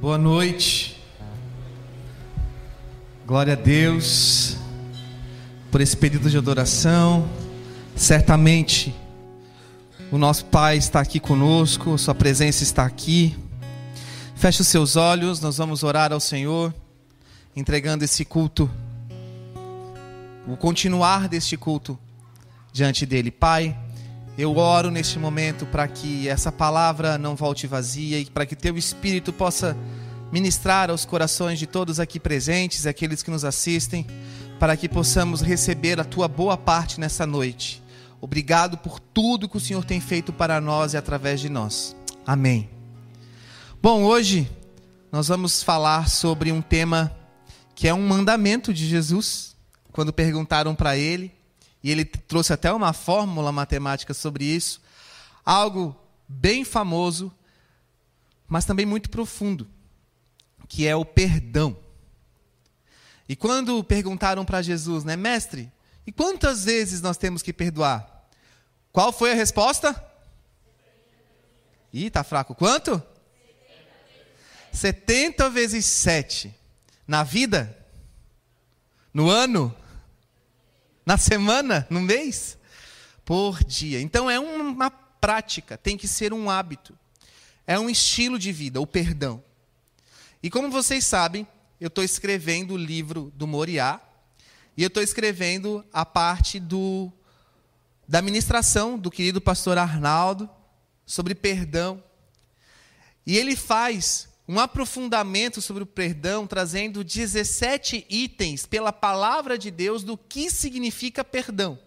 Boa noite. Glória a Deus por esse período de adoração. Certamente o nosso Pai está aqui conosco, Sua presença está aqui. Feche os seus olhos, nós vamos orar ao Senhor, entregando esse culto, o continuar deste culto diante dele. Pai, eu oro neste momento para que essa palavra não volte vazia e para que teu Espírito possa ministrar aos corações de todos aqui presentes, aqueles que nos assistem, para que possamos receber a tua boa parte nessa noite. Obrigado por tudo que o Senhor tem feito para nós e através de nós. Amém. Bom, hoje nós vamos falar sobre um tema que é um mandamento de Jesus. Quando perguntaram para ele, e ele trouxe até uma fórmula matemática sobre isso, algo bem famoso, mas também muito profundo, que é o perdão. E quando perguntaram para Jesus, né, mestre, e quantas vezes nós temos que perdoar? Qual foi a resposta? Ih, tá fraco. Quanto? 70 vezes 7. Na vida? No ano? Na semana? No mês? Por dia. Então é uma prática, tem que ser um hábito. É um estilo de vida, o perdão. E como vocês sabem, eu estou escrevendo o livro do Moriá e eu estou escrevendo a parte do, da ministração do querido pastor Arnaldo sobre perdão. E ele faz um aprofundamento sobre o perdão, trazendo 17 itens pela palavra de Deus do que significa perdão.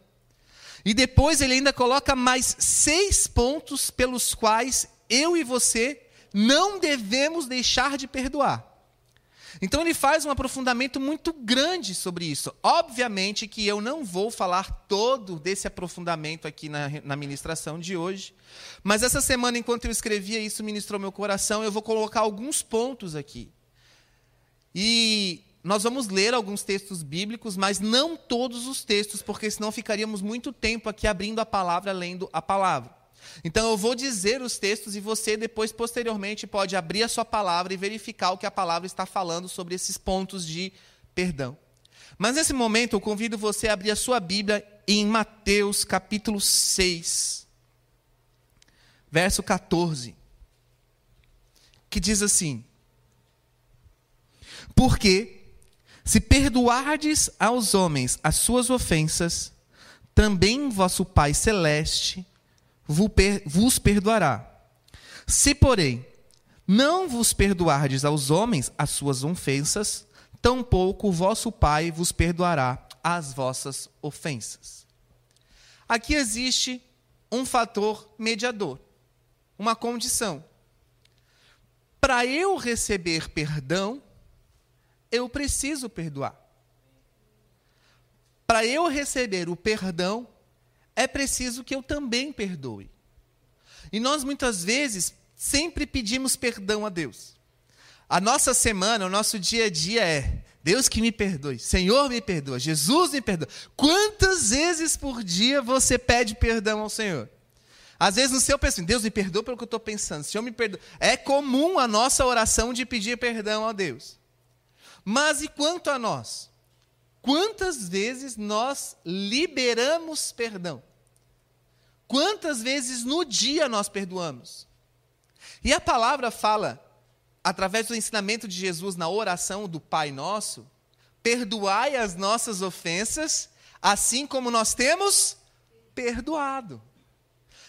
E depois ele ainda coloca mais seis pontos pelos quais eu e você não devemos deixar de perdoar. Então ele faz um aprofundamento muito grande sobre isso. Obviamente que eu não vou falar todo desse aprofundamento aqui na, na ministração de hoje, mas essa semana, enquanto eu escrevia isso, ministrou meu coração, eu vou colocar alguns pontos aqui. E nós vamos ler alguns textos bíblicos, mas não todos os textos, porque senão ficaríamos muito tempo aqui abrindo a palavra, lendo a palavra. Então eu vou dizer os textos e você depois posteriormente pode abrir a sua palavra e verificar o que a palavra está falando sobre esses pontos de perdão. Mas nesse momento eu convido você a abrir a sua Bíblia em Mateus capítulo 6, verso 14, que diz assim: Porque se perdoardes aos homens as suas ofensas, também vosso Pai celeste vos perdoará. Se, porém, não vos perdoardes aos homens as suas ofensas, tampouco o vosso Pai vos perdoará as vossas ofensas. Aqui existe um fator mediador, uma condição. Para eu receber perdão, eu preciso perdoar. Para eu receber o perdão, é preciso que eu também perdoe. E nós muitas vezes sempre pedimos perdão a Deus. A nossa semana, o nosso dia a dia é: Deus que me perdoe, Senhor me perdoa, Jesus me perdoa. Quantas vezes por dia você pede perdão ao Senhor? Às vezes no seu pensamento, Deus me perdoa pelo que eu estou pensando, Senhor me perdoa. É comum a nossa oração de pedir perdão a Deus. Mas e quanto a nós? Quantas vezes nós liberamos perdão? Quantas vezes no dia nós perdoamos? E a palavra fala, através do ensinamento de Jesus na oração do Pai Nosso, perdoai as nossas ofensas, assim como nós temos perdoado.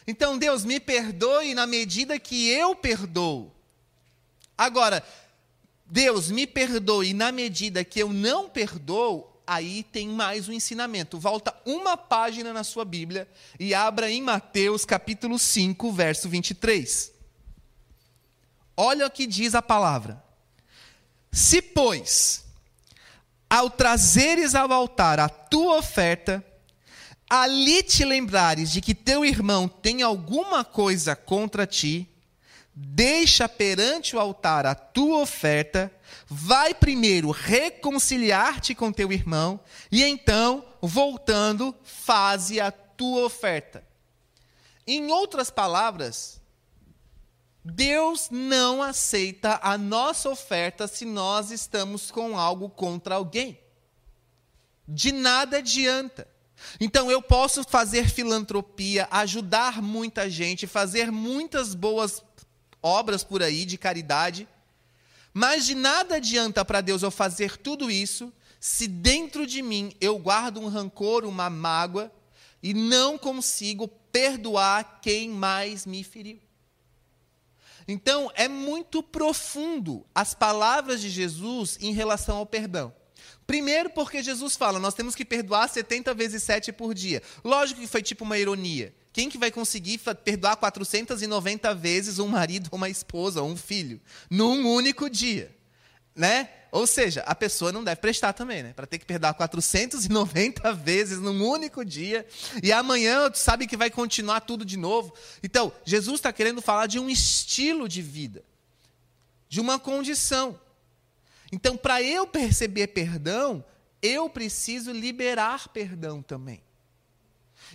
Então, Deus, me perdoe na medida que eu perdoo. Agora, Deus, me perdoe na medida que eu não perdoo, aí tem mais um ensinamento. Volta uma página na sua Bíblia e abra em Mateus capítulo 5, verso 23. Olha o que diz a palavra. Se, pois, ao trazeres ao altar a tua oferta, ali te lembrares de que teu irmão tem alguma coisa contra ti, deixa perante o altar a tua oferta, vai primeiro reconciliar-te com teu irmão, e então, voltando, faze a tua oferta. Em outras palavras, Deus não aceita a nossa oferta se nós estamos com algo contra alguém. De nada adianta. Então eu posso fazer filantropia, ajudar muita gente, fazer muitas boas obras por aí de caridade, mas de nada adianta para Deus eu fazer tudo isso se dentro de mim eu guardo um rancor, uma mágoa e não consigo perdoar quem mais me feriu. Então, é muito profundo as palavras de Jesus em relação ao perdão. Primeiro, porque Jesus fala, nós temos que perdoar 70 vezes 7 por dia. Lógico que foi tipo uma ironia. Quem que vai conseguir perdoar 490 vezes um marido, uma esposa, ou um filho, num único dia? Né? Ou seja, a pessoa não deve prestar também, né? Para ter que perdoar 490 vezes num único dia, e amanhã tu sabe que vai continuar tudo de novo. Então, Jesus está querendo falar de um estilo de vida, de uma condição. Então, para eu perceber perdão, eu preciso liberar perdão também.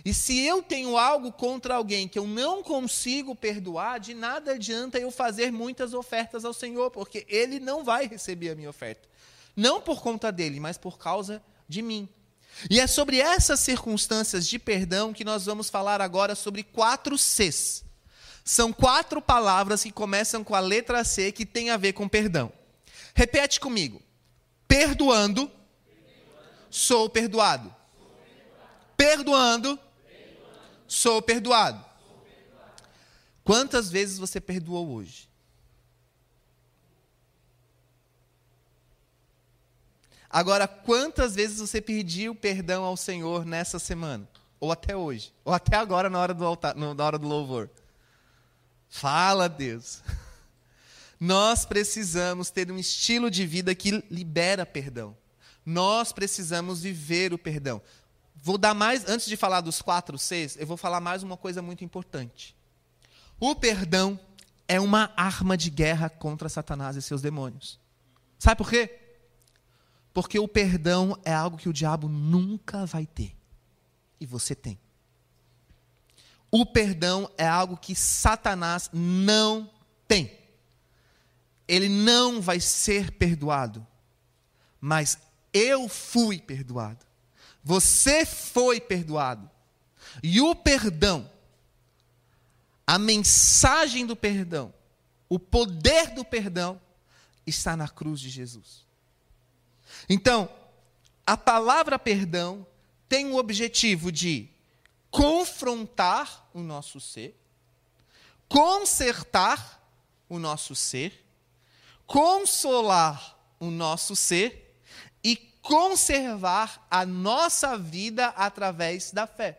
E se eu tenho algo contra alguém que eu não consigo perdoar, de nada adianta eu fazer muitas ofertas ao Senhor, porque Ele não vai receber a minha oferta. Não por conta dele, mas por causa de mim. E é sobre essas circunstâncias de perdão que nós vamos falar agora sobre quatro Cs. São quatro palavras que começam com a letra C que tem a ver com perdão. Repete comigo. Perdoando, sou perdoado. Perdoando, sou perdoado. Quantas vezes você perdoou hoje? Agora, quantas vezes você pediu perdão ao Senhor nessa semana? Ou até hoje? Ou até agora na hora do, altar, na hora do louvor? Fala, Deus. Nós precisamos ter um estilo de vida que libera perdão. Nós precisamos viver o perdão. Vou dar mais, antes de falar dos quatro Cs, eu vou falar mais uma coisa muito importante. O perdão é uma arma de guerra contra Satanás e seus demônios. Sabe por quê? Porque o perdão é algo que o diabo nunca vai ter. E você tem. O perdão é algo que Satanás não tem ele não vai ser perdoado. Mas eu fui perdoado. Você foi perdoado. E o perdão, a mensagem do perdão, o poder do perdão está na cruz de Jesus. Então, a palavra perdão tem o objetivo de confrontar o nosso ser, consertar o nosso ser consolar o nosso ser conservar a nossa vida através da fé.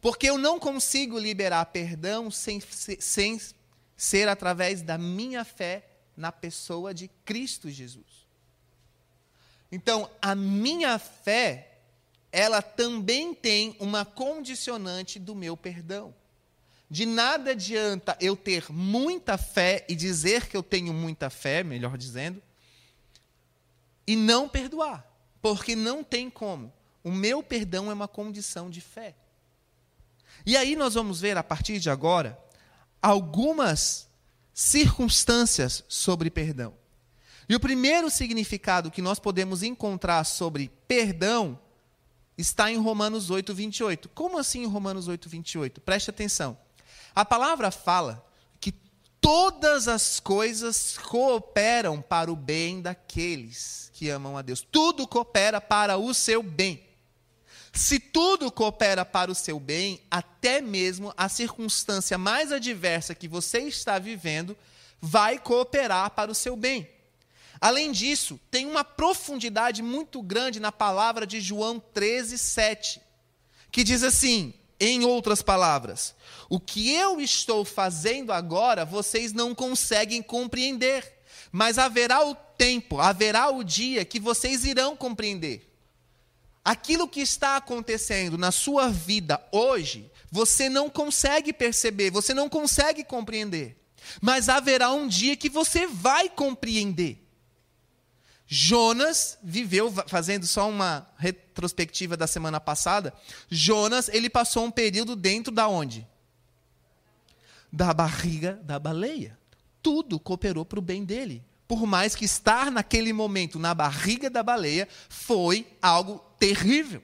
Porque eu não consigo liberar perdão sem, sem ser através da minha fé na pessoa de Cristo Jesus. Então, a minha fé, ela também tem uma condicionante do meu perdão. De nada adianta eu ter muita fé e dizer que eu tenho muita fé, melhor dizendo, e não perdoar, porque não tem como. O meu perdão é uma condição de fé. E aí nós vamos ver a partir de agora algumas circunstâncias sobre perdão. E o primeiro significado que nós podemos encontrar sobre perdão está em Romanos 8, 28. Como assim em Romanos 8, 28? Preste atenção. A palavra fala todas as coisas cooperam para o bem daqueles que amam a Deus. Tudo coopera para o seu bem. Se tudo coopera para o seu bem, até mesmo a circunstância mais adversa que você está vivendo vai cooperar para o seu bem. Além disso, tem uma profundidade muito grande na palavra de João 13, 7, que diz assim: em outras palavras, o que eu estou fazendo agora vocês não conseguem compreender, mas haverá o tempo, haverá o dia que vocês irão compreender. Aquilo que está acontecendo na sua vida hoje, você não consegue perceber, você não consegue compreender. Mas haverá um dia que você vai compreender. Jonas viveu, fazendo só uma retrospectiva da semana passada, Jonas, ele passou um período dentro da onde? da barriga da baleia. Tudo cooperou para o bem dele. Por mais que estar naquele momento na barriga da baleia foi algo terrível.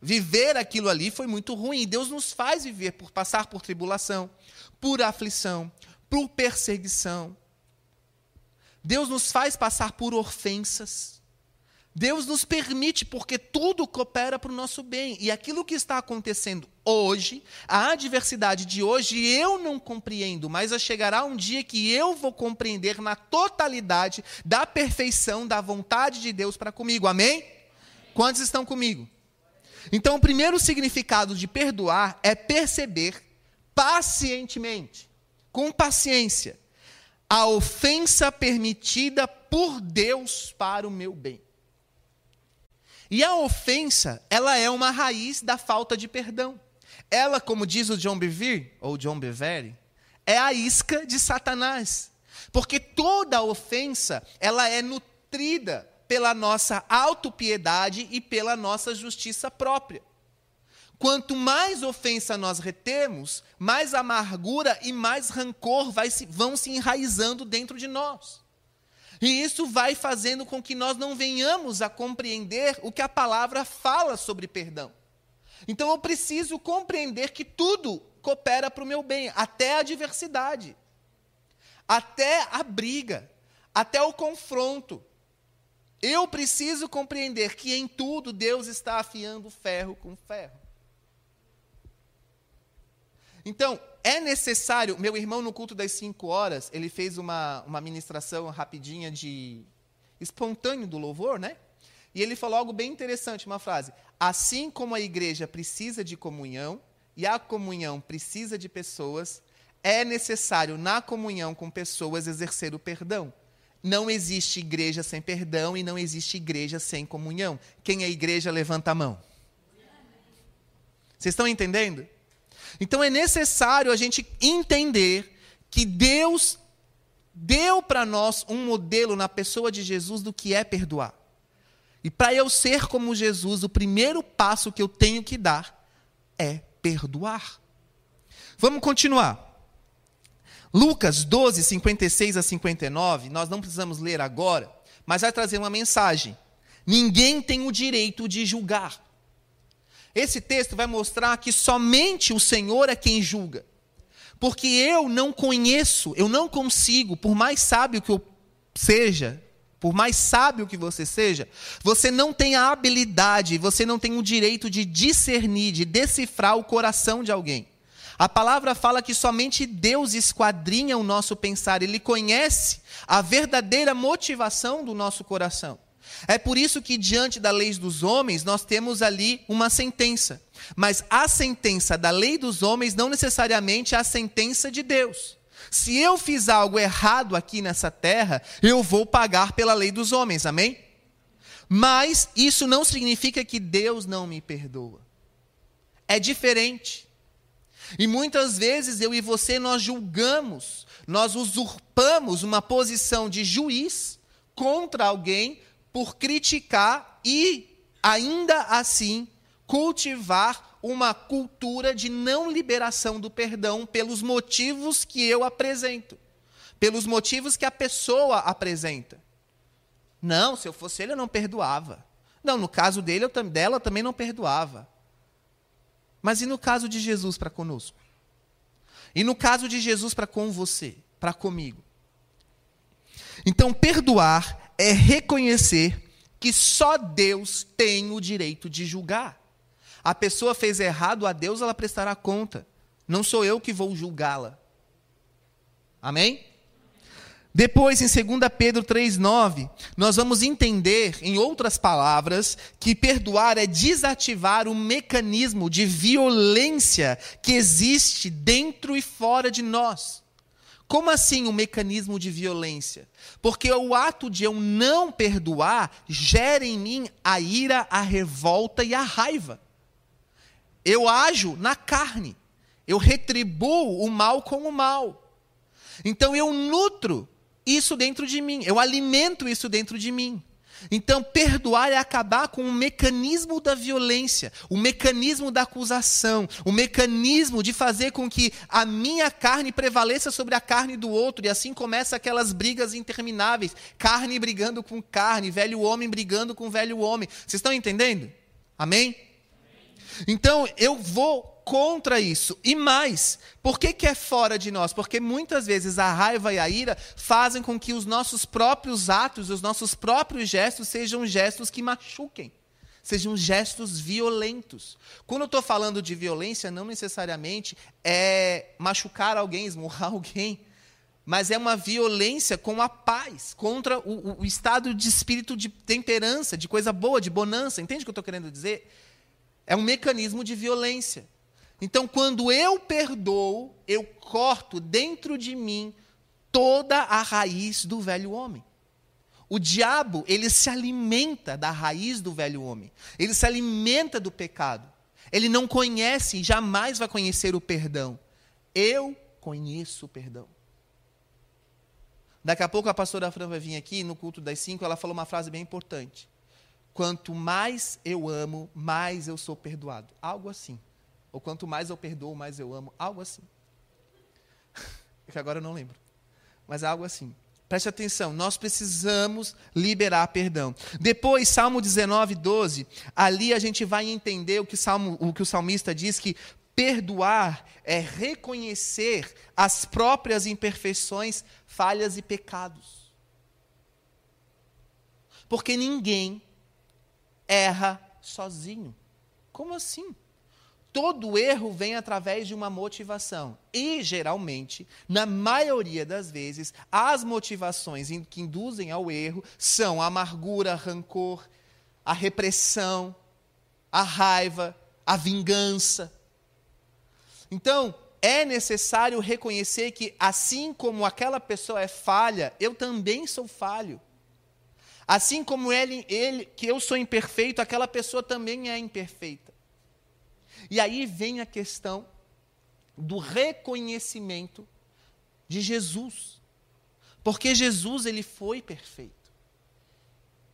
Viver aquilo ali foi muito ruim. Deus nos faz viver por passar por tribulação, por aflição, por perseguição. Deus nos faz passar por ofensas. Deus nos permite, porque tudo coopera para o nosso bem. E aquilo que está acontecendo hoje, a adversidade de hoje, eu não compreendo, mas chegará um dia que eu vou compreender na totalidade da perfeição da vontade de Deus para comigo. Amém? Quantos estão comigo? Então, o primeiro significado de perdoar é perceber pacientemente, com paciência, a ofensa permitida por Deus para o meu bem. E a ofensa, ela é uma raiz da falta de perdão. Ela, como diz o John Bevere, ou John Bevere, é a isca de Satanás. Porque toda ofensa, ela é nutrida pela nossa autopiedade e pela nossa justiça própria. Quanto mais ofensa nós retemos, mais amargura e mais rancor se, vão se enraizando dentro de nós. E isso vai fazendo com que nós não venhamos a compreender o que a palavra fala sobre perdão. Então eu preciso compreender que tudo coopera para o meu bem, até a adversidade, até a briga, até o confronto. Eu preciso compreender que em tudo Deus está afiando ferro com ferro. Então, é necessário. Meu irmão, no culto das cinco horas, ele fez uma, uma ministração rapidinha de espontâneo do louvor, né? E ele falou algo bem interessante, uma frase. Assim como a igreja precisa de comunhão, e a comunhão precisa de pessoas, é necessário, na comunhão com pessoas, exercer o perdão. Não existe igreja sem perdão e não existe igreja sem comunhão. Quem é igreja, levanta a mão. Vocês estão entendendo? Então é necessário a gente entender que Deus deu para nós um modelo na pessoa de Jesus do que é perdoar. E para eu ser como Jesus, o primeiro passo que eu tenho que dar é perdoar. Vamos continuar. Lucas 12, 56 a 59, nós não precisamos ler agora, mas vai trazer uma mensagem. Ninguém tem o direito de julgar. Esse texto vai mostrar que somente o Senhor é quem julga. Porque eu não conheço, eu não consigo, por mais sábio que eu seja, por mais sábio que você seja, você não tem a habilidade, você não tem o direito de discernir, de decifrar o coração de alguém. A palavra fala que somente Deus esquadrinha o nosso pensar, ele conhece a verdadeira motivação do nosso coração. É por isso que, diante da lei dos homens, nós temos ali uma sentença. Mas a sentença da lei dos homens não necessariamente é a sentença de Deus. Se eu fiz algo errado aqui nessa terra, eu vou pagar pela lei dos homens, amém? Mas isso não significa que Deus não me perdoa. É diferente. E muitas vezes eu e você nós julgamos, nós usurpamos uma posição de juiz contra alguém por criticar e, ainda assim, cultivar uma cultura de não liberação do perdão pelos motivos que eu apresento, pelos motivos que a pessoa apresenta. Não, se eu fosse ele, eu não perdoava. Não, no caso dele, eu, dela, eu também não perdoava. Mas e no caso de Jesus para conosco? E no caso de Jesus para com você, para comigo? Então, perdoar é reconhecer que só Deus tem o direito de julgar. A pessoa fez errado a Deus, ela prestará conta. Não sou eu que vou julgá-la. Amém? Depois, em 2 Pedro 3,9, nós vamos entender, em outras palavras, que perdoar é desativar o mecanismo de violência que existe dentro e fora de nós. Como assim um mecanismo de violência? Porque o ato de eu não perdoar gera em mim a ira, a revolta e a raiva. Eu ajo na carne. Eu retribuo o mal com o mal. Então eu nutro isso dentro de mim, eu alimento isso dentro de mim. Então, perdoar é acabar com o mecanismo da violência, o mecanismo da acusação, o mecanismo de fazer com que a minha carne prevaleça sobre a carne do outro, e assim começa aquelas brigas intermináveis: carne brigando com carne, velho homem brigando com velho homem. Vocês estão entendendo? Amém? Então, eu vou contra isso. E mais, por que, que é fora de nós? Porque muitas vezes a raiva e a ira fazem com que os nossos próprios atos, os nossos próprios gestos sejam gestos que machuquem. Sejam gestos violentos. Quando eu estou falando de violência, não necessariamente é machucar alguém, esmurrar alguém, mas é uma violência com a paz, contra o, o estado de espírito de temperança, de coisa boa, de bonança. Entende o que eu estou querendo dizer? É um mecanismo de violência. Então, quando eu perdoo, eu corto dentro de mim toda a raiz do velho homem. O diabo, ele se alimenta da raiz do velho homem. Ele se alimenta do pecado. Ele não conhece e jamais vai conhecer o perdão. Eu conheço o perdão. Daqui a pouco a pastora Fran vai vir aqui no culto das cinco, ela falou uma frase bem importante. Quanto mais eu amo, mais eu sou perdoado. Algo assim. Ou quanto mais eu perdoo, mais eu amo. Algo assim. É que agora eu não lembro. Mas algo assim. Preste atenção, nós precisamos liberar perdão. Depois, Salmo 19, 12, ali a gente vai entender o que o, Salmo, o, que o salmista diz que perdoar é reconhecer as próprias imperfeições, falhas e pecados. Porque ninguém erra sozinho. Como assim? Todo erro vem através de uma motivação. E, geralmente, na maioria das vezes, as motivações que induzem ao erro são a amargura, rancor, a repressão, a raiva, a vingança. Então, é necessário reconhecer que, assim como aquela pessoa é falha, eu também sou falho. Assim como ele, ele, que eu sou imperfeito, aquela pessoa também é imperfeita. E aí vem a questão do reconhecimento de Jesus. Porque Jesus ele foi perfeito.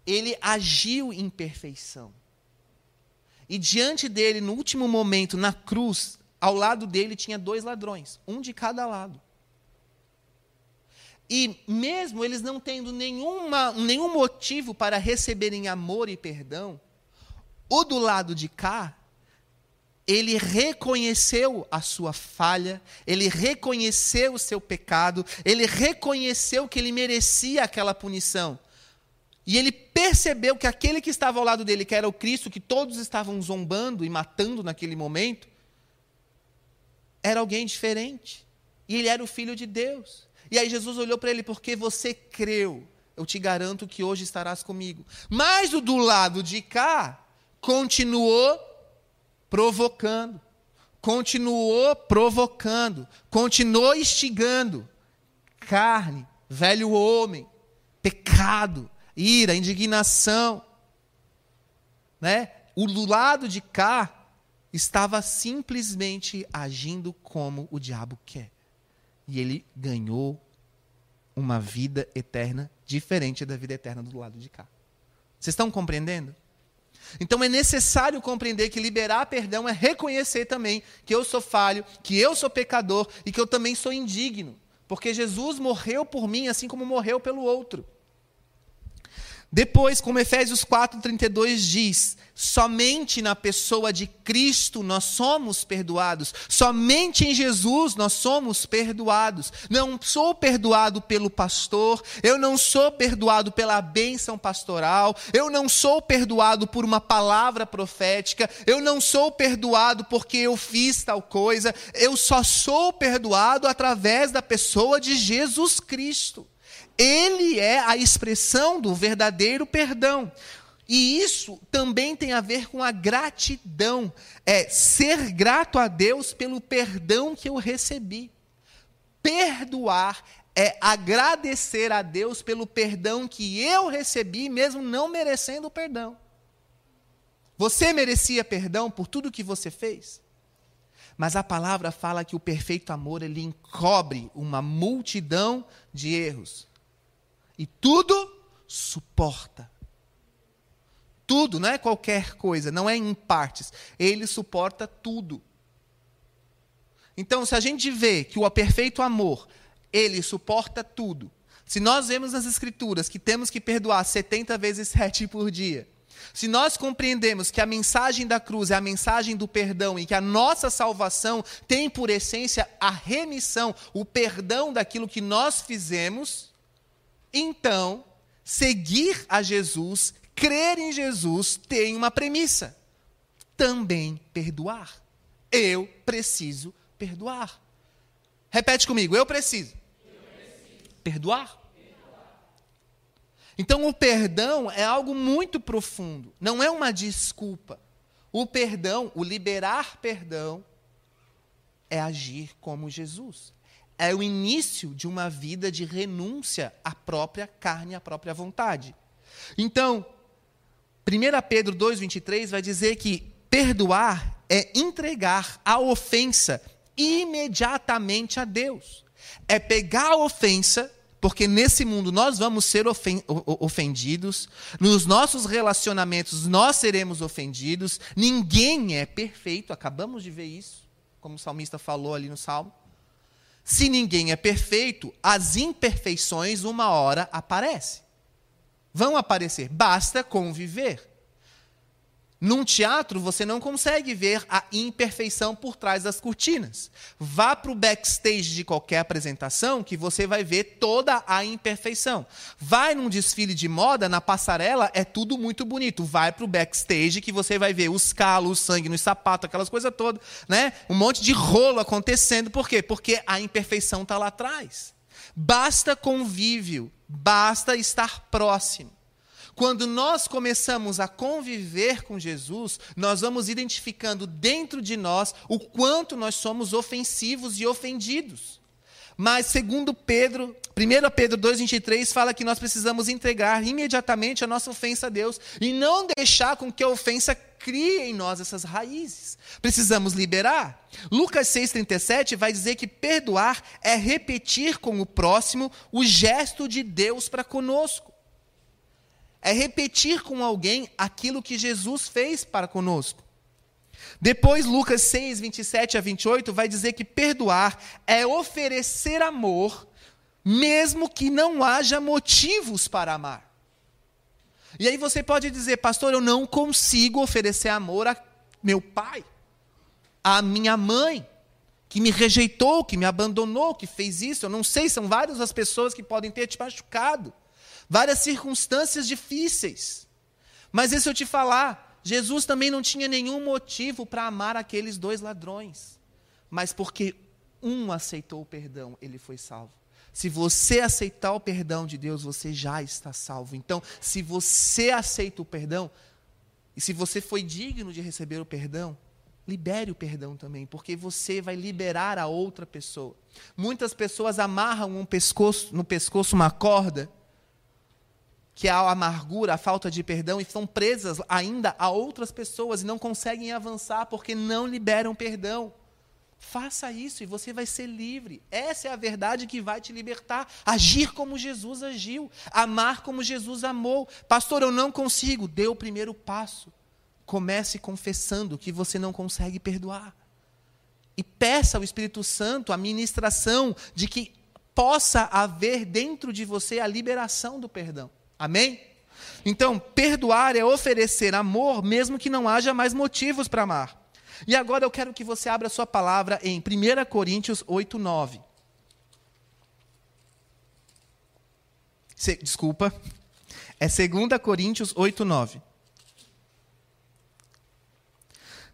Ele agiu em perfeição. E diante dele, no último momento, na cruz, ao lado dele tinha dois ladrões, um de cada lado. E mesmo eles não tendo nenhuma, nenhum motivo para receberem amor e perdão, o do lado de cá ele reconheceu a sua falha, ele reconheceu o seu pecado, ele reconheceu que ele merecia aquela punição. E ele percebeu que aquele que estava ao lado dele, que era o Cristo, que todos estavam zombando e matando naquele momento, era alguém diferente. E ele era o filho de Deus. E aí Jesus olhou para ele, porque você creu, eu te garanto que hoje estarás comigo. Mas o do lado de cá continuou provocando, continuou provocando, continuou instigando. Carne, velho homem, pecado, ira, indignação. Né? O do lado de cá estava simplesmente agindo como o diabo quer. E ele ganhou uma vida eterna diferente da vida eterna do lado de cá. Vocês estão compreendendo? Então é necessário compreender que liberar perdão é reconhecer também que eu sou falho, que eu sou pecador e que eu também sou indigno. Porque Jesus morreu por mim assim como morreu pelo outro. Depois, como Efésios 4:32 diz, somente na pessoa de Cristo nós somos perdoados. Somente em Jesus nós somos perdoados. Não sou perdoado pelo pastor, eu não sou perdoado pela bênção pastoral, eu não sou perdoado por uma palavra profética, eu não sou perdoado porque eu fiz tal coisa, eu só sou perdoado através da pessoa de Jesus Cristo. Ele é a expressão do verdadeiro perdão. E isso também tem a ver com a gratidão. É ser grato a Deus pelo perdão que eu recebi. Perdoar é agradecer a Deus pelo perdão que eu recebi, mesmo não merecendo o perdão. Você merecia perdão por tudo que você fez? Mas a palavra fala que o perfeito amor ele encobre uma multidão de erros e tudo suporta. Tudo, não é qualquer coisa, não é em partes. Ele suporta tudo. Então, se a gente vê que o perfeito amor, ele suporta tudo. Se nós vemos nas Escrituras que temos que perdoar 70 vezes 7 por dia, se nós compreendemos que a mensagem da cruz é a mensagem do perdão e que a nossa salvação tem por essência a remissão, o perdão daquilo que nós fizemos, então, seguir a Jesus, crer em Jesus, tem uma premissa: também perdoar. Eu preciso perdoar. Repete comigo, eu preciso, eu preciso. perdoar. Então, o perdão é algo muito profundo, não é uma desculpa. O perdão, o liberar perdão, é agir como Jesus. É o início de uma vida de renúncia à própria carne, à própria vontade. Então, 1 Pedro 2,23 vai dizer que perdoar é entregar a ofensa imediatamente a Deus. É pegar a ofensa porque nesse mundo nós vamos ser ofendidos, nos nossos relacionamentos nós seremos ofendidos, ninguém é perfeito, acabamos de ver isso, como o salmista falou ali no salmo. Se ninguém é perfeito, as imperfeições uma hora aparecem. Vão aparecer, basta conviver. Num teatro, você não consegue ver a imperfeição por trás das cortinas. Vá para o backstage de qualquer apresentação que você vai ver toda a imperfeição. Vai num desfile de moda, na passarela, é tudo muito bonito. Vai para o backstage que você vai ver os calos, o sangue nos sapatos, aquelas coisas todas. Né? Um monte de rolo acontecendo. Por quê? Porque a imperfeição está lá atrás. Basta convívio, basta estar próximo. Quando nós começamos a conviver com Jesus, nós vamos identificando dentro de nós o quanto nós somos ofensivos e ofendidos. Mas segundo Pedro, 1 Pedro 2,23 fala que nós precisamos entregar imediatamente a nossa ofensa a Deus e não deixar com que a ofensa crie em nós essas raízes. Precisamos liberar. Lucas 6,37 vai dizer que perdoar é repetir com o próximo o gesto de Deus para conosco é repetir com alguém aquilo que Jesus fez para conosco. Depois, Lucas 6, 27 a 28, vai dizer que perdoar é oferecer amor, mesmo que não haja motivos para amar. E aí você pode dizer, pastor, eu não consigo oferecer amor a meu pai, a minha mãe, que me rejeitou, que me abandonou, que fez isso. Eu não sei, são várias as pessoas que podem ter te machucado várias circunstâncias difíceis. Mas e se eu te falar, Jesus também não tinha nenhum motivo para amar aqueles dois ladrões. Mas porque um aceitou o perdão, ele foi salvo. Se você aceitar o perdão de Deus, você já está salvo. Então, se você aceita o perdão, e se você foi digno de receber o perdão, libere o perdão também, porque você vai liberar a outra pessoa. Muitas pessoas amarram um pescoço, no pescoço uma corda que a amargura, a falta de perdão estão presas ainda a outras pessoas e não conseguem avançar porque não liberam perdão. Faça isso e você vai ser livre. Essa é a verdade que vai te libertar. Agir como Jesus agiu, amar como Jesus amou. Pastor, eu não consigo. Dê o primeiro passo. Comece confessando que você não consegue perdoar. E peça ao Espírito Santo a ministração de que possa haver dentro de você a liberação do perdão. Amém? Então, perdoar é oferecer amor, mesmo que não haja mais motivos para amar. E agora eu quero que você abra sua palavra em 1 Coríntios 8, 9. Se, desculpa, é 2 Coríntios 8, 9.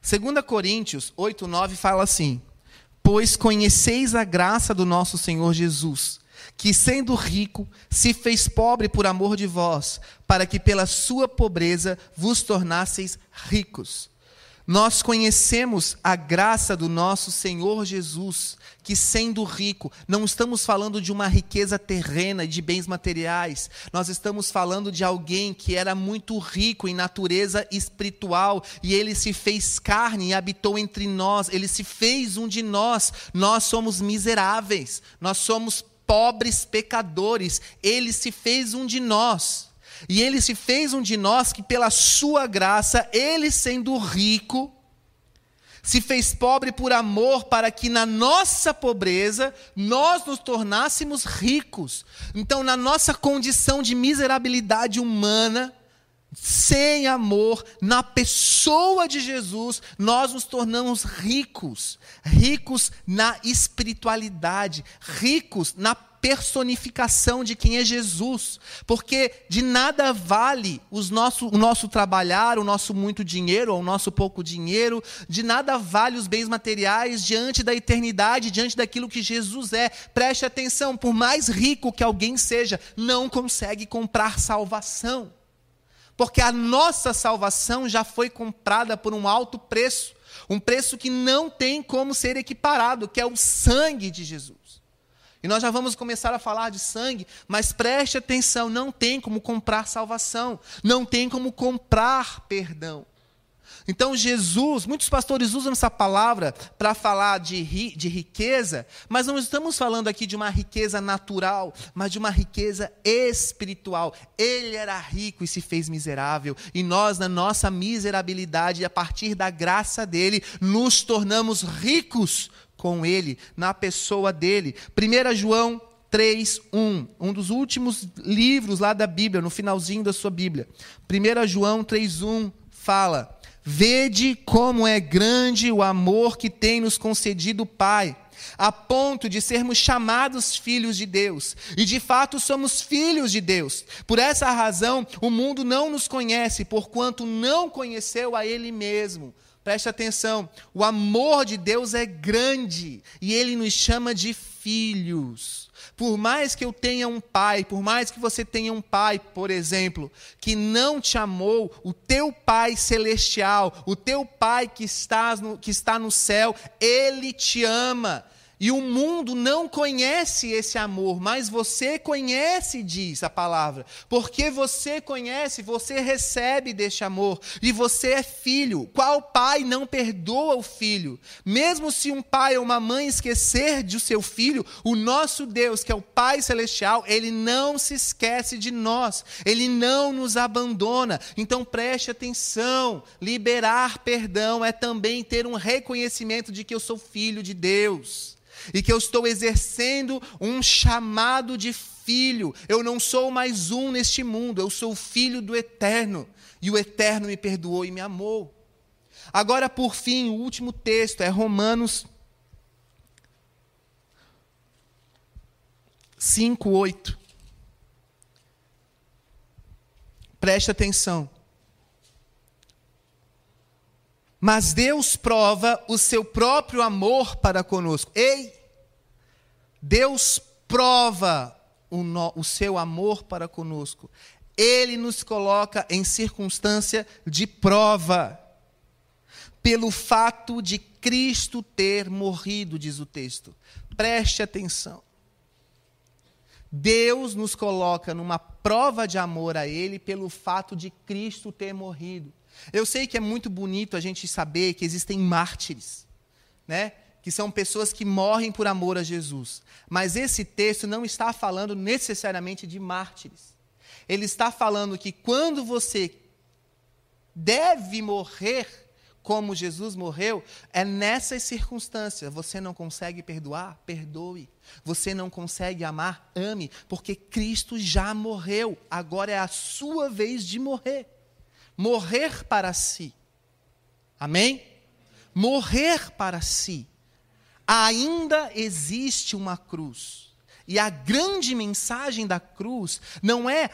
2 Coríntios 8, 9 fala assim: Pois conheceis a graça do nosso Senhor Jesus que, sendo rico, se fez pobre por amor de vós, para que pela sua pobreza vos tornasseis ricos. Nós conhecemos a graça do nosso Senhor Jesus, que sendo rico, não estamos falando de uma riqueza terrena, de bens materiais, nós estamos falando de alguém que era muito rico em natureza espiritual e ele se fez carne e habitou entre nós, ele se fez um de nós. Nós somos miseráveis, nós somos pobres pecadores, ele se fez um de nós. E ele se fez um de nós que, pela sua graça, ele sendo rico, se fez pobre por amor, para que na nossa pobreza nós nos tornássemos ricos. Então, na nossa condição de miserabilidade humana, sem amor, na pessoa de Jesus, nós nos tornamos ricos, ricos na espiritualidade, ricos na personificação de quem é Jesus, porque de nada vale os nosso, o nosso trabalhar, o nosso muito dinheiro, ou o nosso pouco dinheiro, de nada vale os bens materiais diante da eternidade, diante daquilo que Jesus é. Preste atenção, por mais rico que alguém seja, não consegue comprar salvação porque a nossa salvação já foi comprada por um alto preço, um preço que não tem como ser equiparado, que é o sangue de Jesus. E nós já vamos começar a falar de sangue, mas preste atenção: não tem como comprar salvação, não tem como comprar perdão. Então, Jesus, muitos pastores usam essa palavra para falar de, ri, de riqueza, mas não estamos falando aqui de uma riqueza natural, mas de uma riqueza espiritual. Ele era rico e se fez miserável, e nós, na nossa miserabilidade, a partir da graça dele, nos tornamos ricos com ele, na pessoa dele. 1 João 3, 1, um dos últimos livros lá da Bíblia, no finalzinho da sua Bíblia. 1 João 3, 1 fala Vede como é grande o amor que tem nos concedido o Pai, a ponto de sermos chamados filhos de Deus. E de fato somos filhos de Deus. Por essa razão, o mundo não nos conhece, porquanto não conheceu a Ele mesmo. Preste atenção, o amor de Deus é grande e Ele nos chama de filhos. Por mais que eu tenha um pai, por mais que você tenha um pai, por exemplo, que não te amou, o teu pai celestial, o teu pai que está no, que está no céu, ele te ama. E o mundo não conhece esse amor, mas você conhece, diz a palavra. Porque você conhece, você recebe deste amor. E você é filho. Qual pai não perdoa o filho? Mesmo se um pai ou uma mãe esquecer de seu filho, o nosso Deus, que é o Pai Celestial, ele não se esquece de nós. Ele não nos abandona. Então preste atenção. Liberar perdão é também ter um reconhecimento de que eu sou filho de Deus e que eu estou exercendo um chamado de filho. Eu não sou mais um neste mundo, eu sou filho do eterno. E o eterno me perdoou e me amou. Agora, por fim, o último texto é Romanos 5, 8. Preste atenção. Mas Deus prova o seu próprio amor para conosco. Ei! Deus prova o, no, o seu amor para conosco. Ele nos coloca em circunstância de prova. Pelo fato de Cristo ter morrido, diz o texto. Preste atenção. Deus nos coloca numa prova de amor a Ele pelo fato de Cristo ter morrido. Eu sei que é muito bonito a gente saber que existem mártires, né? que são pessoas que morrem por amor a Jesus. Mas esse texto não está falando necessariamente de mártires. Ele está falando que quando você deve morrer como Jesus morreu, é nessas circunstâncias. Você não consegue perdoar? Perdoe. Você não consegue amar? Ame, porque Cristo já morreu. Agora é a sua vez de morrer morrer para si. Amém? Morrer para si. Ainda existe uma cruz. E a grande mensagem da cruz não é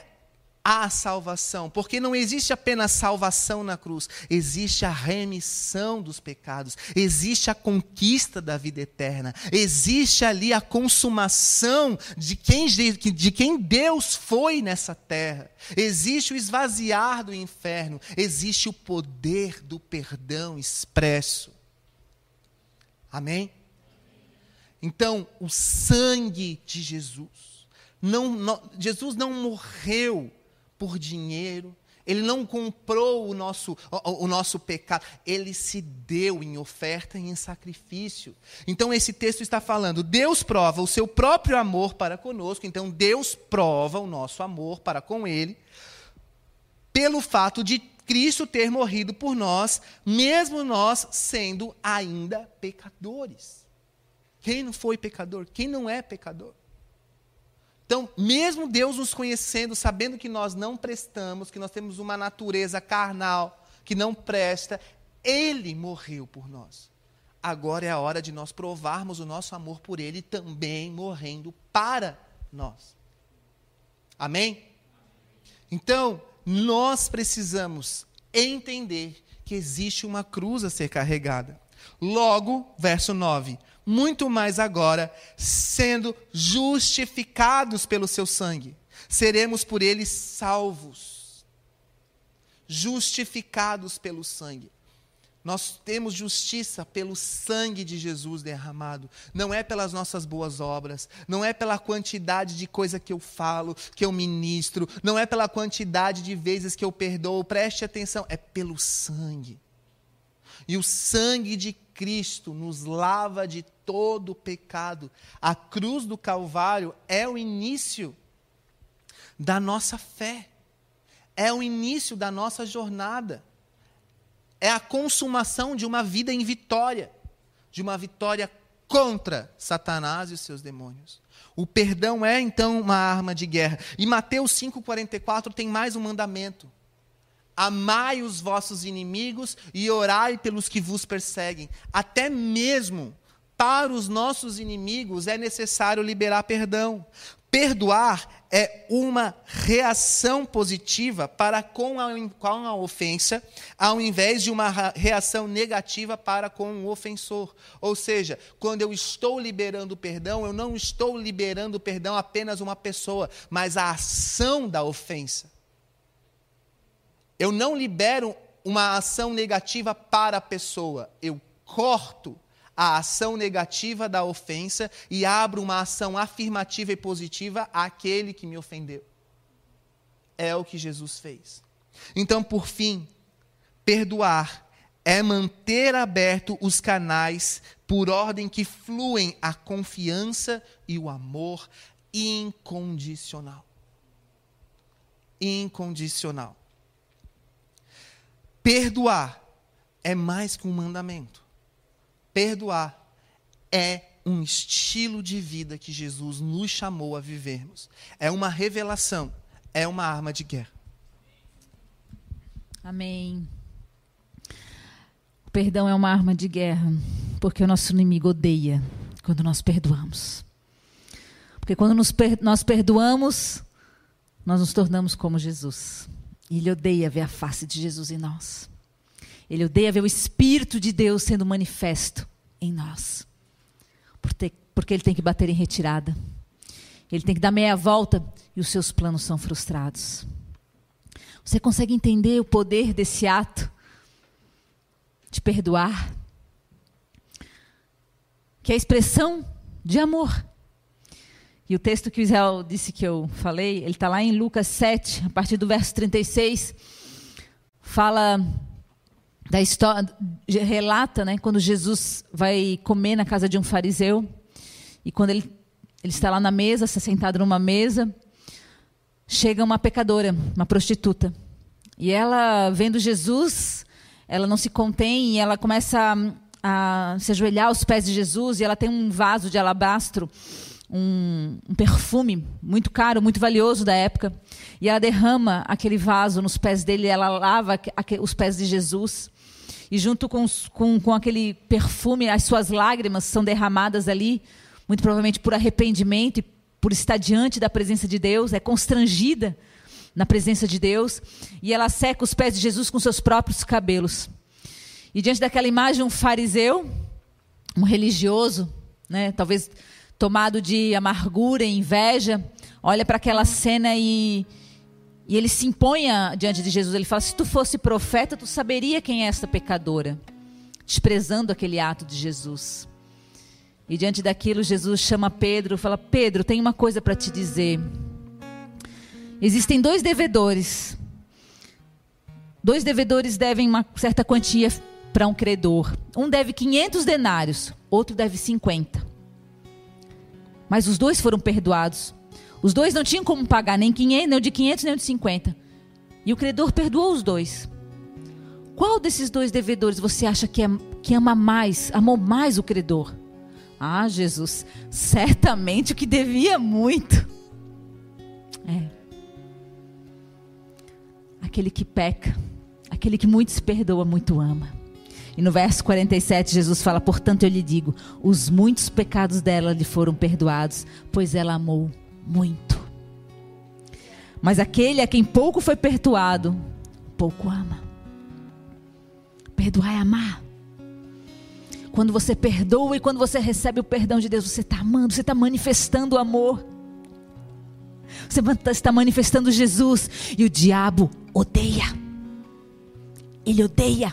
a salvação, porque não existe apenas salvação na cruz, existe a remissão dos pecados, existe a conquista da vida eterna, existe ali a consumação de quem, de quem Deus foi nessa terra, existe o esvaziar do inferno, existe o poder do perdão expresso. Amém? Então, o sangue de Jesus. Não, não, Jesus não morreu por dinheiro, ele não comprou o nosso, o, o, nosso pecado, ele se deu em oferta e em sacrifício. Então, esse texto está falando: Deus prova o seu próprio amor para conosco, então, Deus prova o nosso amor para com ele, pelo fato de Cristo ter morrido por nós, mesmo nós sendo ainda pecadores. Quem não foi pecador? Quem não é pecador? Então, mesmo Deus nos conhecendo, sabendo que nós não prestamos, que nós temos uma natureza carnal que não presta, Ele morreu por nós. Agora é a hora de nós provarmos o nosso amor por Ele também morrendo para nós. Amém? Então, nós precisamos entender que existe uma cruz a ser carregada. Logo, verso 9: muito mais agora, sendo justificados pelo seu sangue, seremos por ele salvos. Justificados pelo sangue. Nós temos justiça pelo sangue de Jesus derramado. Não é pelas nossas boas obras, não é pela quantidade de coisa que eu falo, que eu ministro, não é pela quantidade de vezes que eu perdoo. Preste atenção, é pelo sangue. E o sangue de Cristo nos lava de todo o pecado. A cruz do Calvário é o início da nossa fé, é o início da nossa jornada, é a consumação de uma vida em vitória, de uma vitória contra Satanás e os seus demônios. O perdão é então uma arma de guerra. E Mateus 5,44 tem mais um mandamento. Amai os vossos inimigos e orai pelos que vos perseguem. Até mesmo para os nossos inimigos é necessário liberar perdão. Perdoar é uma reação positiva para com a, com a ofensa, ao invés de uma reação negativa para com o ofensor. Ou seja, quando eu estou liberando perdão, eu não estou liberando perdão apenas uma pessoa, mas a ação da ofensa. Eu não libero uma ação negativa para a pessoa, eu corto a ação negativa da ofensa e abro uma ação afirmativa e positiva àquele que me ofendeu. É o que Jesus fez. Então, por fim, perdoar é manter aberto os canais por ordem que fluem a confiança e o amor incondicional. Incondicional. Perdoar é mais que um mandamento. Perdoar é um estilo de vida que Jesus nos chamou a vivermos. É uma revelação, é uma arma de guerra. Amém. O perdão é uma arma de guerra, porque o nosso inimigo odeia quando nós perdoamos. Porque quando nos per nós perdoamos, nós nos tornamos como Jesus. E ele odeia ver a face de Jesus em nós. Ele odeia ver o Espírito de Deus sendo manifesto em nós. Porque ele tem que bater em retirada. Ele tem que dar meia volta e os seus planos são frustrados. Você consegue entender o poder desse ato de perdoar? Que é a expressão de amor. E o texto que o Israel disse que eu falei, ele está lá em Lucas 7, a partir do verso 36. Fala da história, relata, né, quando Jesus vai comer na casa de um fariseu e quando ele, ele está lá na mesa, se sentado numa mesa, chega uma pecadora, uma prostituta. E ela, vendo Jesus, ela não se contém e ela começa a, a se ajoelhar aos pés de Jesus e ela tem um vaso de alabastro um, um, perfume muito caro, muito valioso da época, e ela derrama aquele vaso nos pés dele, ela lava os pés de Jesus. E junto com, com, com aquele perfume, as suas lágrimas são derramadas ali, muito provavelmente por arrependimento e por estar diante da presença de Deus, é constrangida na presença de Deus, e ela seca os pés de Jesus com seus próprios cabelos. E diante daquela imagem, um fariseu, um religioso, né, talvez tomado de amargura e inveja, olha para aquela cena e e ele se impõe diante de Jesus. Ele fala: Se tu fosse profeta, tu saberia quem é esta pecadora. Desprezando aquele ato de Jesus. E diante daquilo, Jesus chama Pedro fala: Pedro, tem uma coisa para te dizer. Existem dois devedores. Dois devedores devem uma certa quantia para um credor. Um deve 500 denários, outro deve 50. Mas os dois foram perdoados. Os dois não tinham como pagar nem 500, nem o de 500, nem o de 50. E o credor perdoou os dois. Qual desses dois devedores você acha que, é, que ama mais, amou mais o credor? Ah, Jesus, certamente o que devia muito. É. Aquele que peca, aquele que muito se perdoa, muito ama. E no verso 47, Jesus fala: Portanto, eu lhe digo: os muitos pecados dela lhe foram perdoados, pois ela amou muito. Mas aquele a quem pouco foi perdoado, pouco ama. Perdoar é amar. Quando você perdoa e quando você recebe o perdão de Deus, você está amando, você está manifestando o amor. Você está manifestando Jesus. E o diabo odeia. Ele odeia.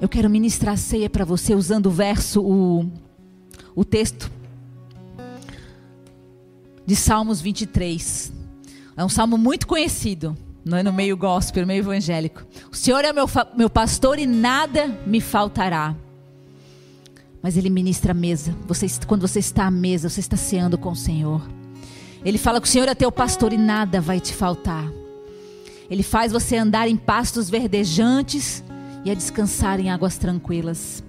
Eu quero ministrar ceia para você usando o verso, o, o texto de Salmos 23. É um salmo muito conhecido, não é no meio gospel, no meio evangélico. O Senhor é meu, meu pastor e nada me faltará. Mas ele ministra a mesa. Você, quando você está à mesa, você está ceando com o Senhor. Ele fala que o Senhor é teu pastor e nada vai te faltar. Ele faz você andar em pastos verdejantes e a descansar em águas tranquilas.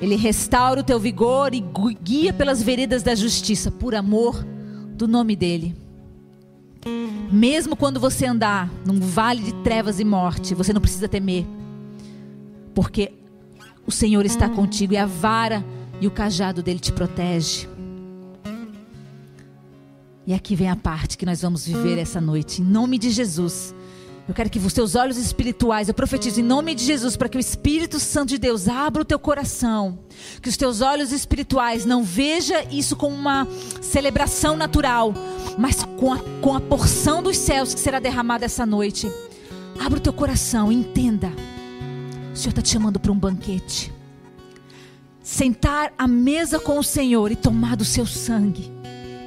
Ele restaura o teu vigor e guia pelas veredas da justiça, por amor do nome dele. Mesmo quando você andar num vale de trevas e morte, você não precisa temer, porque o Senhor está contigo e a vara e o cajado dele te protege. E aqui vem a parte que nós vamos viver essa noite, em nome de Jesus. Eu quero que os teus olhos espirituais, eu profetizo em nome de Jesus, para que o Espírito Santo de Deus abra o teu coração. Que os teus olhos espirituais não veja isso como uma celebração natural, mas com a, com a porção dos céus que será derramada essa noite. Abra o teu coração, entenda. O Senhor está te chamando para um banquete. Sentar à mesa com o Senhor e tomar do seu sangue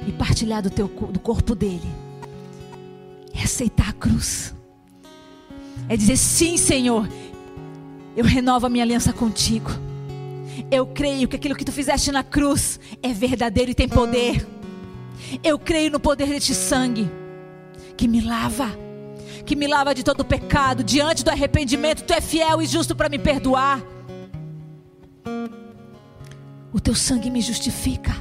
e partilhar do, teu, do corpo dele. É aceitar a cruz é dizer: sim, Senhor, eu renovo a minha aliança contigo. Eu creio que aquilo que tu fizeste na cruz é verdadeiro e tem poder. Eu creio no poder deste sangue que me lava, que me lava de todo pecado. Diante do arrependimento, tu é fiel e justo para me perdoar. O teu sangue me justifica.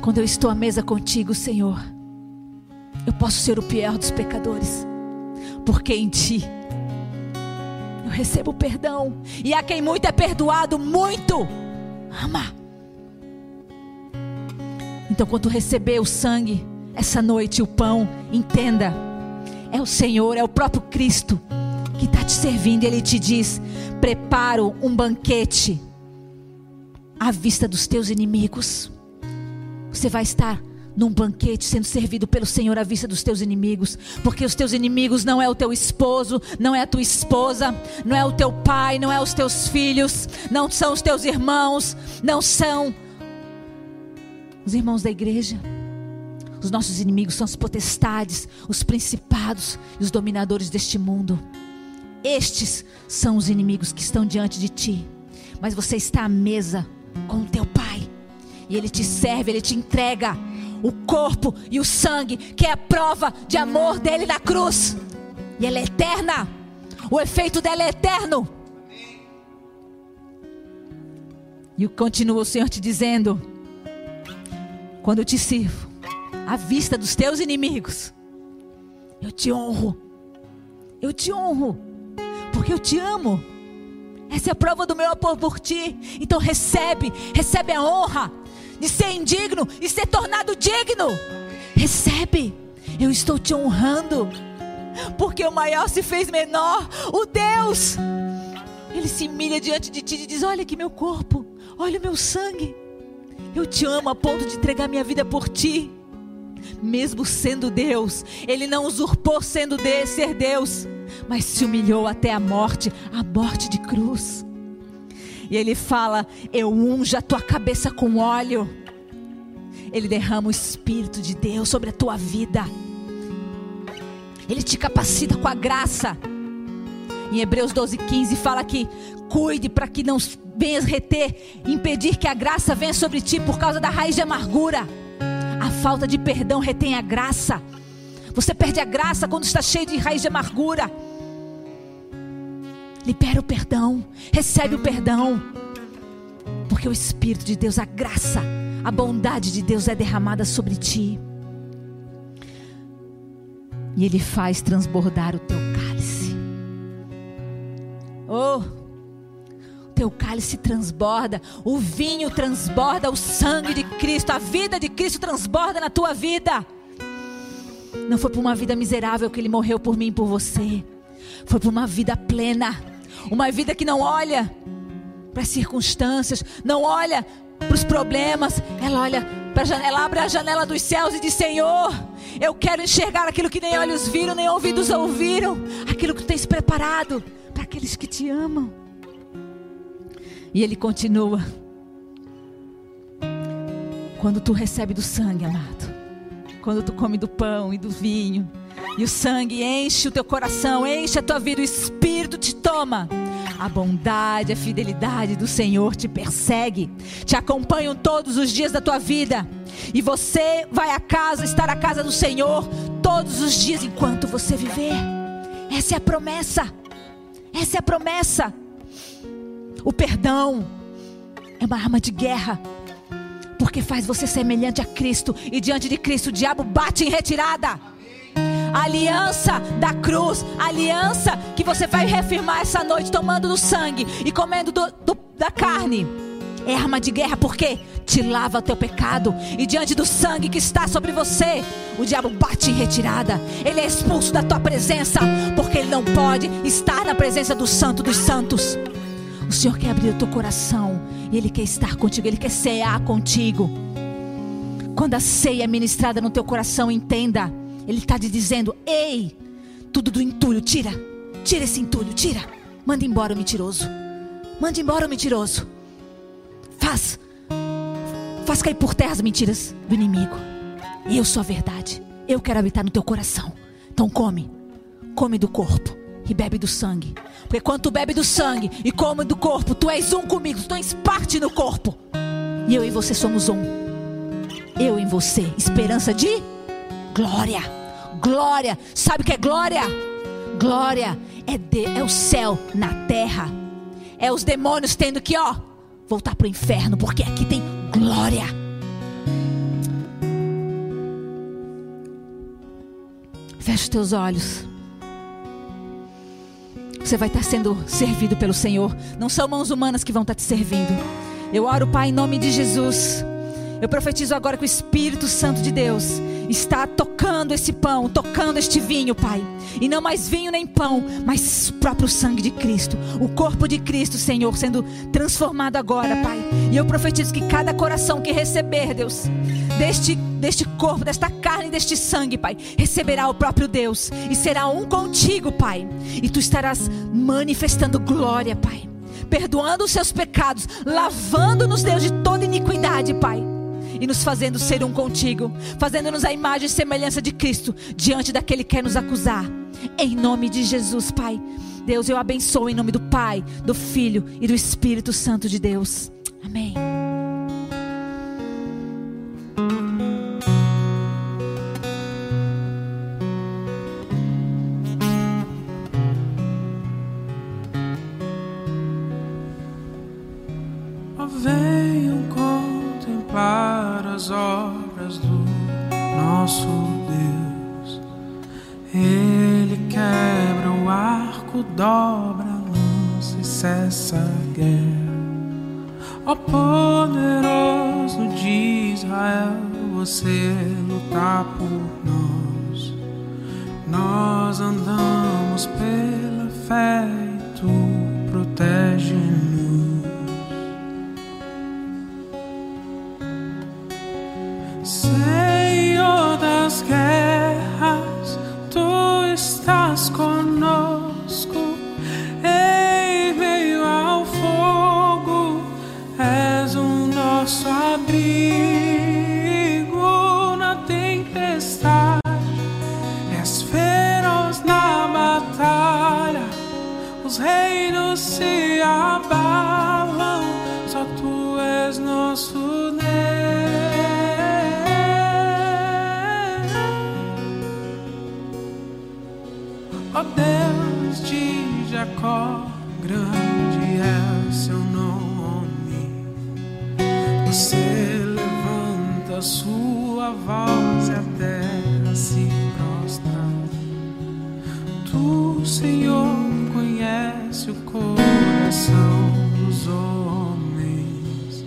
Quando eu estou à mesa contigo, Senhor, eu posso ser o pior dos pecadores porque em ti eu recebo perdão. E a quem muito é perdoado, muito ama. Então, quando receber o sangue, essa noite, o pão, entenda: é o Senhor, é o próprio Cristo que está te servindo. Ele te diz: preparo um banquete à vista dos teus inimigos. Você vai estar num banquete sendo servido pelo Senhor à vista dos teus inimigos, porque os teus inimigos não é o teu esposo, não é a tua esposa, não é o teu pai, não é os teus filhos, não são os teus irmãos, não são os irmãos da igreja. Os nossos inimigos são as potestades, os principados e os dominadores deste mundo. Estes são os inimigos que estão diante de ti. Mas você está à mesa com o teu pai. E ele te serve, ele te entrega o corpo e o sangue, que é a prova de amor dele na cruz. E ela é eterna. O efeito dela é eterno. E continua o Senhor te dizendo: quando eu te sirvo, à vista dos teus inimigos, eu te honro. Eu te honro, porque eu te amo. Essa é a prova do meu amor por ti. Então recebe, recebe a honra, de ser indigno e ser tornado digno. Recebe, eu estou te honrando, porque o maior se fez menor, o Deus. Ele se humilha diante de ti e diz: Olha aqui meu corpo, olha o meu sangue. Eu te amo a ponto de entregar minha vida por ti. Mesmo sendo Deus, Ele não usurpou sendo de, ser Deus, mas se humilhou até a morte a morte de cruz. E ele fala: Eu unjo a tua cabeça com óleo. Ele derrama o Espírito de Deus sobre a tua vida. Ele te capacita com a graça. Em Hebreus 12, 15 fala que cuide para que não venhas reter, impedir que a graça venha sobre ti por causa da raiz de amargura. A falta de perdão retém a graça. Você perde a graça quando está cheio de raiz de amargura. Libera o perdão, recebe o perdão. Porque o Espírito de Deus, a graça, a bondade de Deus é derramada sobre ti. E Ele faz transbordar o teu cálice. Oh, o teu cálice transborda, o vinho transborda, o sangue de Cristo, a vida de Cristo transborda na tua vida. Não foi por uma vida miserável que Ele morreu por mim e por você. Foi por uma vida plena. Uma vida que não olha para as circunstâncias, não olha para os problemas. Ela olha para a janela, abre a janela dos céus e diz: Senhor, eu quero enxergar aquilo que nem olhos viram, nem ouvidos ouviram, aquilo que tu tens preparado para aqueles que te amam. E ele continua. Quando tu recebe do sangue, amado, quando tu come do pão e do vinho, e o sangue enche o teu coração, enche a tua vida, o Espírito te toma. A bondade, a fidelidade do Senhor te persegue, te acompanham todos os dias da tua vida. E você vai a casa, estar à casa do Senhor todos os dias enquanto você viver. Essa é a promessa. Essa é a promessa. O perdão é uma arma de guerra. Porque faz você semelhante a Cristo. E diante de Cristo o diabo bate em retirada. A aliança da cruz, a aliança que você vai reafirmar essa noite, tomando do sangue e comendo do, do, da carne. É arma de guerra porque te lava teu pecado. E diante do sangue que está sobre você, o diabo bate em retirada. Ele é expulso da tua presença, porque ele não pode estar na presença do Santo dos Santos. O Senhor quer abrir o teu coração e Ele quer estar contigo, Ele quer cear contigo. Quando a ceia é ministrada no teu coração, entenda ele está te dizendo: Ei, tudo do entulho, tira. Tira esse entulho, tira. Manda embora o mentiroso. Manda embora o mentiroso. Faz. Faz cair por terra as mentiras do inimigo. Eu sou a verdade. Eu quero habitar no teu coração. Então come. Come do corpo e bebe do sangue. Porque quando tu bebe do sangue e come do corpo, tu és um comigo, tu és parte no corpo. E eu e você somos um. Eu em você, esperança de Glória, glória. Sabe o que é glória? Glória é, de, é o céu na terra. É os demônios tendo que, ó, voltar para o inferno, porque aqui tem glória. Feche os teus olhos. Você vai estar sendo servido pelo Senhor. Não são mãos humanas que vão estar te servindo. Eu oro, Pai, em nome de Jesus. Eu profetizo agora que o Espírito Santo de Deus está tocando esse pão, tocando este vinho, Pai. E não mais vinho nem pão, mas próprio sangue de Cristo, o corpo de Cristo, Senhor, sendo transformado agora, Pai. E eu profetizo que cada coração que receber, Deus, deste, deste corpo, desta carne, deste sangue, Pai, receberá o próprio Deus e será um contigo, Pai. E tu estarás manifestando glória, Pai. Perdoando os seus pecados, lavando-nos, Deus, de toda iniquidade, Pai e nos fazendo ser um contigo, fazendo-nos a imagem e semelhança de Cristo diante daquele que quer nos acusar. Em nome de Jesus, Pai. Deus, eu abençoo em nome do Pai, do Filho e do Espírito Santo de Deus. Amém. Jacó, grande é seu nome. Você levanta sua voz e a terra se prostra. Tu, Senhor, conhece o coração dos homens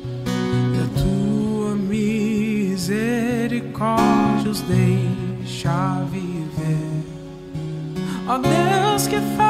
e a tua misericórdia os deixa viver. Ó oh, Deus que faz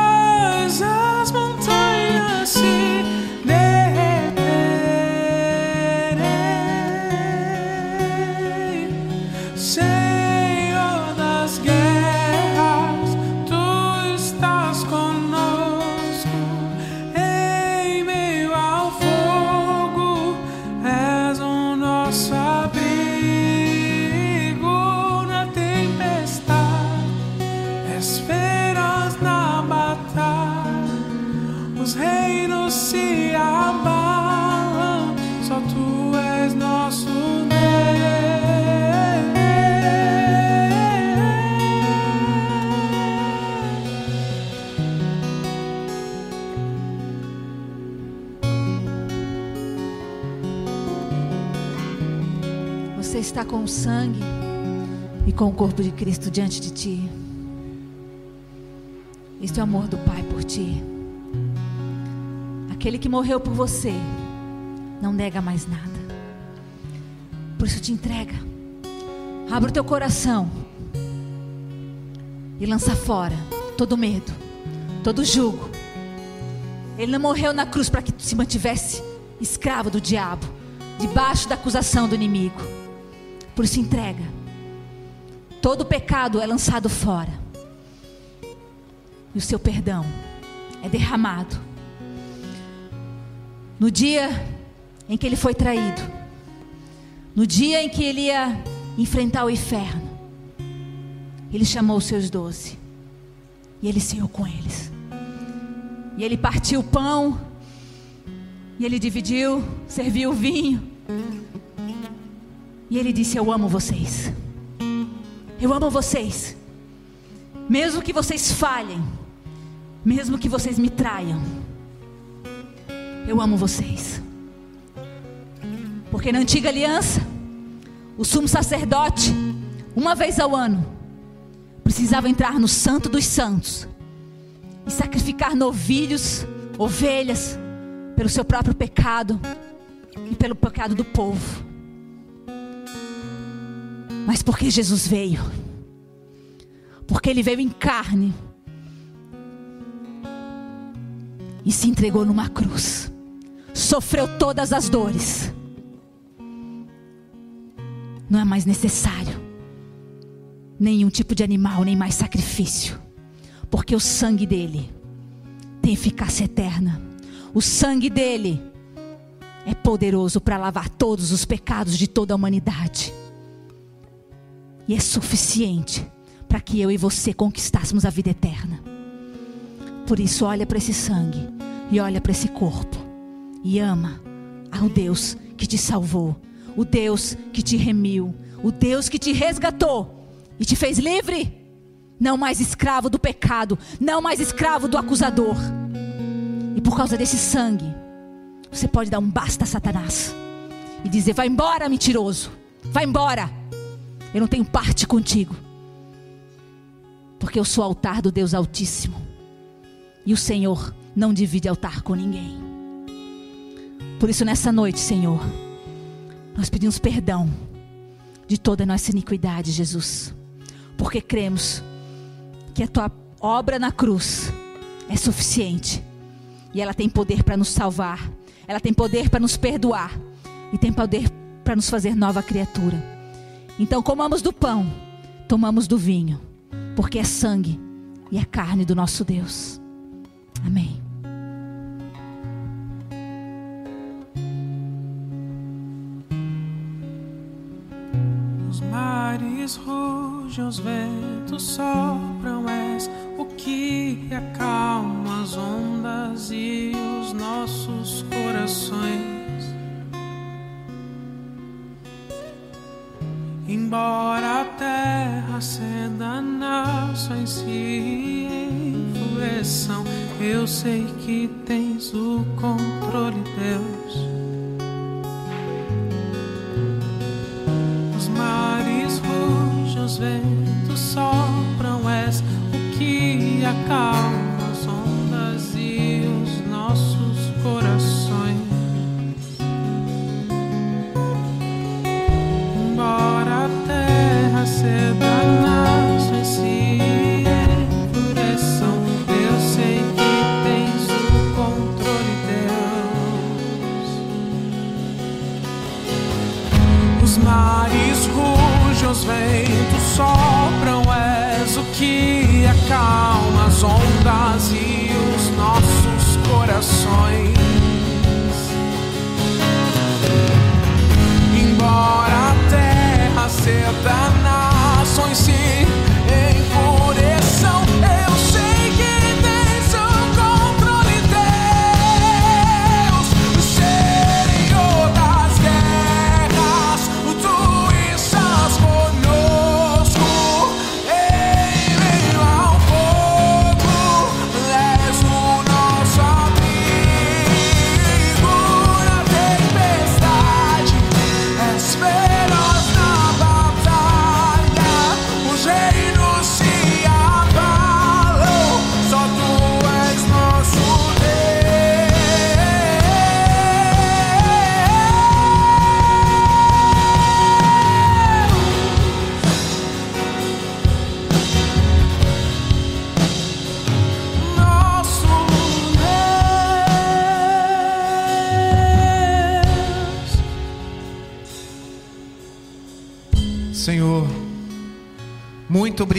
com o corpo de Cristo diante de ti. Este é o amor do Pai por ti. Aquele que morreu por você não nega mais nada. Por isso te entrega. Abre o teu coração e lança fora todo medo, todo jugo. Ele não morreu na cruz para que se mantivesse escravo do diabo, debaixo da acusação do inimigo. Por isso entrega. Todo pecado é lançado fora. E o seu perdão é derramado. No dia em que ele foi traído, no dia em que ele ia enfrentar o inferno, ele chamou os seus doze e ele ceiou com eles. E ele partiu o pão, e ele dividiu, serviu o vinho. E ele disse: Eu amo vocês. Eu amo vocês. Mesmo que vocês falhem, mesmo que vocês me traiam, eu amo vocês. Porque na antiga aliança, o sumo sacerdote, uma vez ao ano, precisava entrar no Santo dos Santos e sacrificar novilhos, ovelhas, pelo seu próprio pecado e pelo pecado do povo. Mas porque Jesus veio, porque Ele veio em carne e se entregou numa cruz, sofreu todas as dores, não é mais necessário nenhum tipo de animal, nem mais sacrifício, porque o sangue dele tem eficácia eterna, o sangue dele é poderoso para lavar todos os pecados de toda a humanidade. E é suficiente para que eu e você conquistássemos a vida eterna. Por isso, olha para esse sangue e olha para esse corpo e ama ao Deus que te salvou, o Deus que te remiu, o Deus que te resgatou e te fez livre. Não mais escravo do pecado, não mais escravo do acusador. E por causa desse sangue, você pode dar um basta a Satanás e dizer: vai embora, mentiroso, vai embora. Eu não tenho parte contigo. Porque eu sou altar do Deus Altíssimo. E o Senhor não divide altar com ninguém. Por isso, nessa noite, Senhor, nós pedimos perdão de toda a nossa iniquidade, Jesus. Porque cremos que a tua obra na cruz é suficiente. E ela tem poder para nos salvar. Ela tem poder para nos perdoar. E tem poder para nos fazer nova criatura. Então comamos do pão, tomamos do vinho, porque é sangue e é carne do nosso Deus. Amém. Os mares rugem, os ventos sopram, és o que acalma as ondas e os nossos corações. Embora a terra ceda, nações se enfureçam, eu sei que tens o controle, Deus.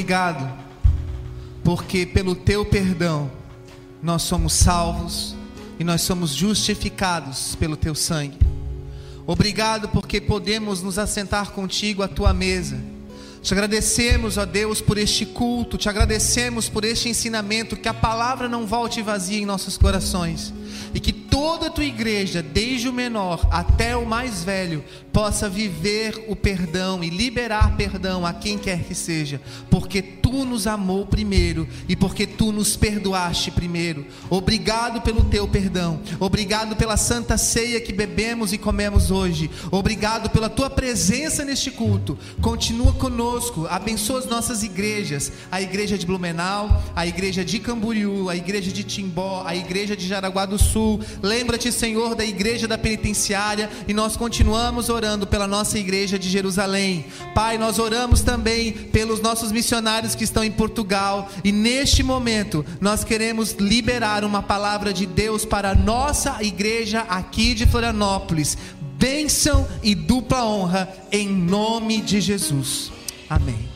Obrigado, porque pelo teu perdão nós somos salvos e nós somos justificados pelo teu sangue. Obrigado porque podemos nos assentar contigo à tua mesa. Te agradecemos, ó Deus, por este culto, te agradecemos por este ensinamento, que a palavra não volte vazia em nossos corações e que toda a tua igreja, desde o menor até o mais velho, possa viver o perdão e liberar perdão a quem quer que seja, porque tu nos amou primeiro e porque tu nos perdoaste primeiro. Obrigado pelo teu perdão, obrigado pela santa ceia que bebemos e comemos hoje, obrigado pela tua presença neste culto. Continua conosco, abençoa as nossas igrejas, a igreja de Blumenau, a igreja de Camboriú, a igreja de Timbó, a igreja de Jaraguá do Sul. Lembra-te, Senhor, da igreja da penitenciária e nós continuamos orando pela nossa igreja de Jerusalém. Pai, nós oramos também pelos nossos missionários que estão em Portugal e neste momento nós queremos liberar uma palavra de Deus para a nossa igreja aqui de Florianópolis. Bênção e dupla honra em nome de Jesus. Amém.